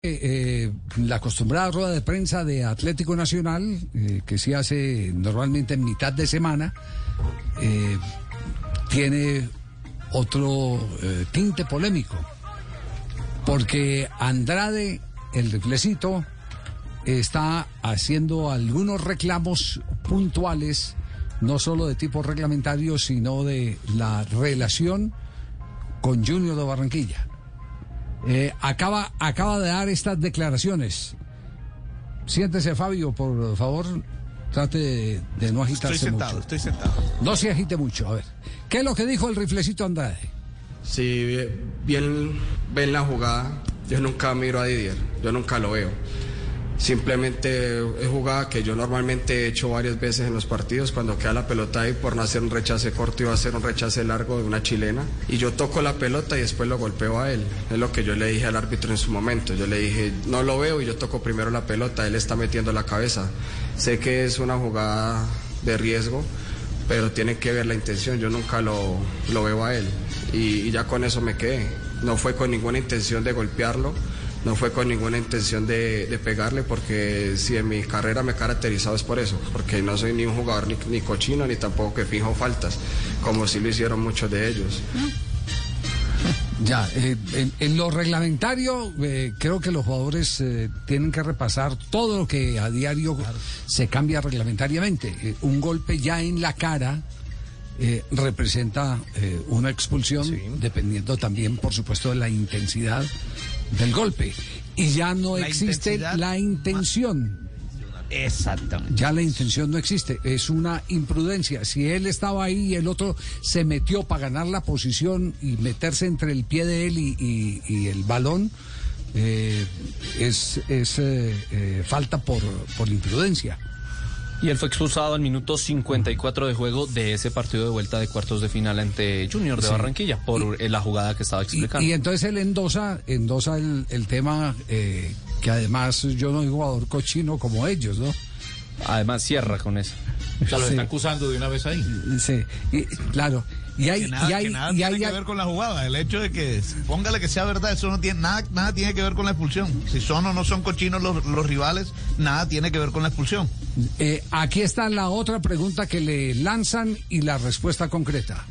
Eh, eh, la acostumbrada rueda de prensa de Atlético Nacional, eh, que se hace normalmente en mitad de semana, tiene otro tinte polémico, porque Andrade, el riflecito, está haciendo algunos reclamos puntuales, no solo de tipo reglamentario, sino de la relación con Junior de Barranquilla. Eh, acaba, acaba de dar estas declaraciones. Siéntese, Fabio, por favor. Trate de, de no agitarse Estoy sentado, mucho. estoy sentado. No se agite mucho. A ver, ¿qué es lo que dijo el riflecito Andrade? Si bien ven la jugada, yo nunca miro a Didier, yo nunca lo veo. Simplemente es jugada que yo normalmente he hecho varias veces en los partidos cuando queda la pelota ahí por no hacer un rechace corto va a hacer un rechace largo de una chilena. Y yo toco la pelota y después lo golpeo a él. Es lo que yo le dije al árbitro en su momento. Yo le dije, no lo veo y yo toco primero la pelota, él está metiendo la cabeza. Sé que es una jugada de riesgo, pero tiene que ver la intención. Yo nunca lo, lo veo a él. Y, y ya con eso me quedé. No fue con ninguna intención de golpearlo no fue con ninguna intención de, pegarle, porque si en mi carrera me he caracterizado es por eso, porque no soy ni un jugador ni, ni cochino, ni tampoco que fijo faltas, como sí lo hicieron muchos de ellos. Ya, eh, en, lo reglamentario, eh, creo que los jugadores eh, tienen que repasar todo lo que a diario se cambia reglamentariamente. Eh, un golpe ya en la cara. Representa una expulsión, sí. dependiendo también, por supuesto, de la intensidad del golpe. Y ya no la existe la intención. Exactamente. Ya la intención no existe, es una imprudencia. Si él estaba ahí y el otro se metió para ganar la posición y meterse entre el pie de él y, y, y el balón, eh, es, es eh, eh, falta por, por imprudencia. Y él fue expulsado al minuto 54 de juego de ese partido de vuelta de cuartos de final ante Junior de sí. Barranquilla por y, la jugada que estaba explicando. Y, y entonces él endosa, endosa el, el tema eh, que además yo no soy jugador cochino como ellos, ¿no? Además cierra con eso. O sea, lo sí. está acusando de una vez ahí. Sí, y, claro. Y hay, que nada, y hay, que nada y tiene hay, que ver con la jugada. El hecho de que, póngale que sea verdad, eso no tiene nada, nada tiene que ver con la expulsión. Si son o no son cochinos los, los rivales, nada tiene que ver con la expulsión. Eh, aquí está la otra pregunta que le lanzan y la respuesta concreta.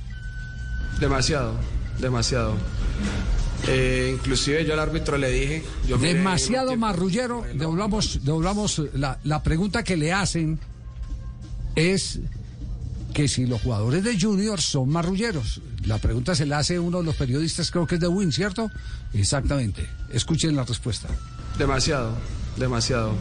Demasiado, demasiado. Eh, inclusive yo al árbitro le dije... Yo demasiado marrullero. Devolvamos, devolvamos la, la pregunta que le hacen es que si los jugadores de Junior son marrulleros. La pregunta se la hace uno de los periodistas, creo que es de Win, ¿cierto? Exactamente. Escuchen la respuesta. Demasiado, demasiado.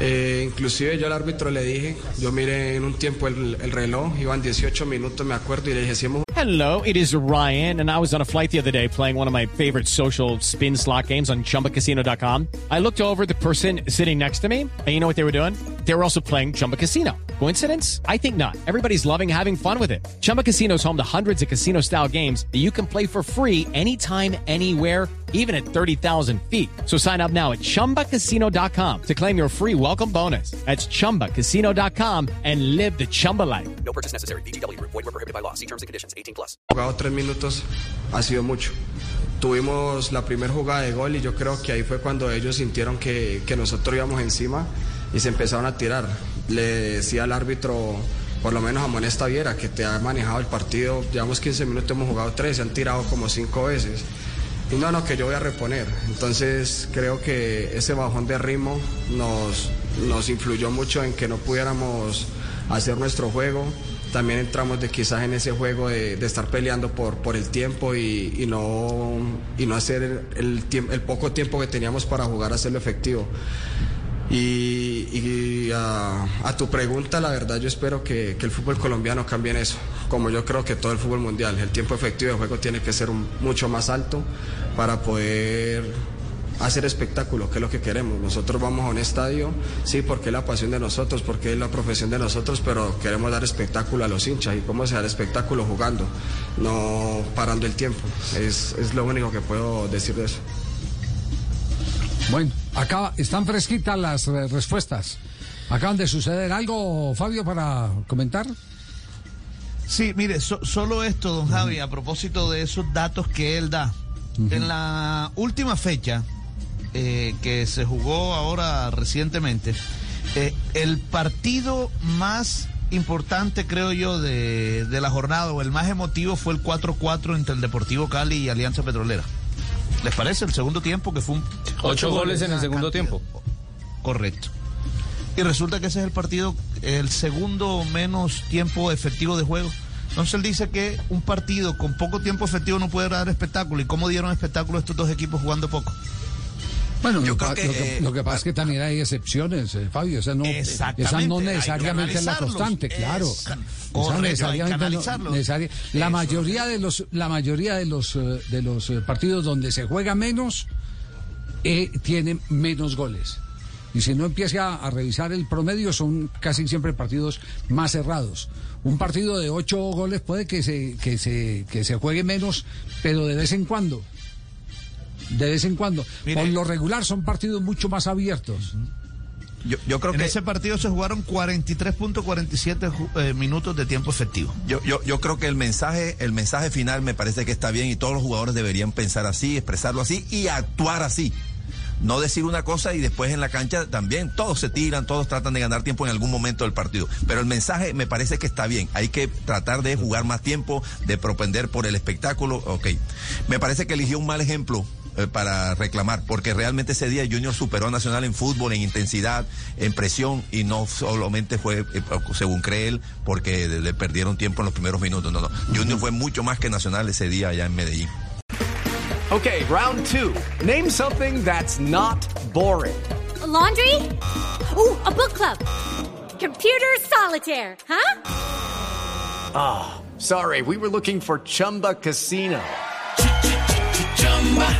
Eh, inclusive yo al árbitro le dije, yo miré en un tiempo el, el, reloj, iban 18 minutos, me acuerdo, y le dije, si hemos... Hello, it is Ryan, and I was on a flight the other day playing one of my favorite social spin slot games on ChumbaCasino.com. I looked over the person sitting next to me, and you know what they were doing? They were also playing Chumba Casino. Coincidence? I think not. Everybody's loving having fun with it. Chumba Casino is home to hundreds of casino-style games that you can play for free anytime, anywhere even at 30,000 feet. So sign up now at ChumbaCasino.com to claim your free welcome bonus. That's ChumbaCasino.com and live the Chumba life. No purchase necessary. BGW. Void were prohibited by law. See terms and conditions. 18 plus. Jugado tres minutos ha sido mucho. Tuvimos la primera jugada de gol y yo creo que ahí fue cuando ellos sintieron que, que nosotros íbamos encima y se empezaron a tirar. Le decía al árbitro por lo menos a Monesta Viera, que te ha manejado el partido, llevamos 15 minutos, hemos jugado 3, se han tirado como 5 veces. Y no, no, que yo voy a reponer. Entonces creo que ese bajón de ritmo nos, nos influyó mucho en que no pudiéramos hacer nuestro juego. También entramos de quizás en ese juego de, estar peleando por, por el tiempo y, no, y no hacer el, el, el poco tiempo que teníamos para jugar, hacerlo efectivo. Y, y a, a, tu pregunta, la verdad yo espero que, el fútbol colombiano cambie en eso, como yo creo que todo el fútbol mundial. El tiempo efectivo de juego tiene que ser mucho más alto para poder hacer espectáculo, que es lo que queremos. Nosotros vamos a un estadio, sí, porque es la pasión de nosotros, porque es la profesión de nosotros, pero queremos dar espectáculo a los hinchas. ¿Y cómo se da espectáculo? Jugando, no parando el tiempo. Es, es lo único que puedo decir de eso. Bueno, acá están fresquitas las eh, respuestas. ¿Acaban de suceder algo, Fabio, para comentar? Sí, mire, so- solo esto, don Javi, a propósito de esos datos que él da. En la última fecha eh, que se jugó ahora recientemente, eh, el partido más importante, creo yo, de, de la jornada, o el más emotivo, fue el 4-4 entre el Deportivo Cali y Alianza Petrolera. ¿Les parece? El segundo tiempo, que fue un... Ocho goles en el segundo tiempo. Correcto. Y resulta que ese es el partido, el segundo menos tiempo efectivo de juego. Entonces él dice que un partido con poco tiempo efectivo no puede dar espectáculo. ¿Y cómo dieron espectáculo estos dos equipos jugando poco? Bueno, Yo lo, creo que, lo que, eh, lo que pasa es que también hay excepciones, eh, Fabio. Esa no, Exactamente, esa no necesariamente es la constante, claro. Es- Esa correcto, necesariamente no- necesaria- La Eso. mayoría de los, la mayoría de los, eh, de los partidos donde se juega menos tienen menos goles. Y si no empieza a, a revisar el promedio, son casi siempre partidos más cerrados. Un partido de ocho goles puede que se, que se, que se juegue menos, pero de vez en cuando. De vez en cuando. Mire. Por lo regular son partidos mucho más abiertos. Yo, yo creo En que ese partido se jugaron 43.47 ju- eh, minutos de tiempo efectivo. Yo, yo, yo creo que el mensaje, el mensaje final me parece que está bien y todos los jugadores deberían pensar así, expresarlo así y actuar así. No decir una cosa y después en la cancha también todos se tiran, todos tratan de ganar tiempo en algún momento del partido. Pero el mensaje me parece que está bien. Hay que tratar de jugar más tiempo, de propender por el espectáculo. Ok. Me parece que eligió un mal ejemplo eh, para reclamar, porque realmente ese día Junior superó a Nacional en fútbol, en intensidad, en presión, y no solamente fue, eh, según cree él, porque le perdieron tiempo en los primeros minutos. No, no. Junior fue mucho más que Nacional ese día allá en Medellín. Okay, round two. Name something that's not boring. A laundry? Ooh, a book club. Computer solitaire, huh? Sorry, we were looking for Chumba Casino.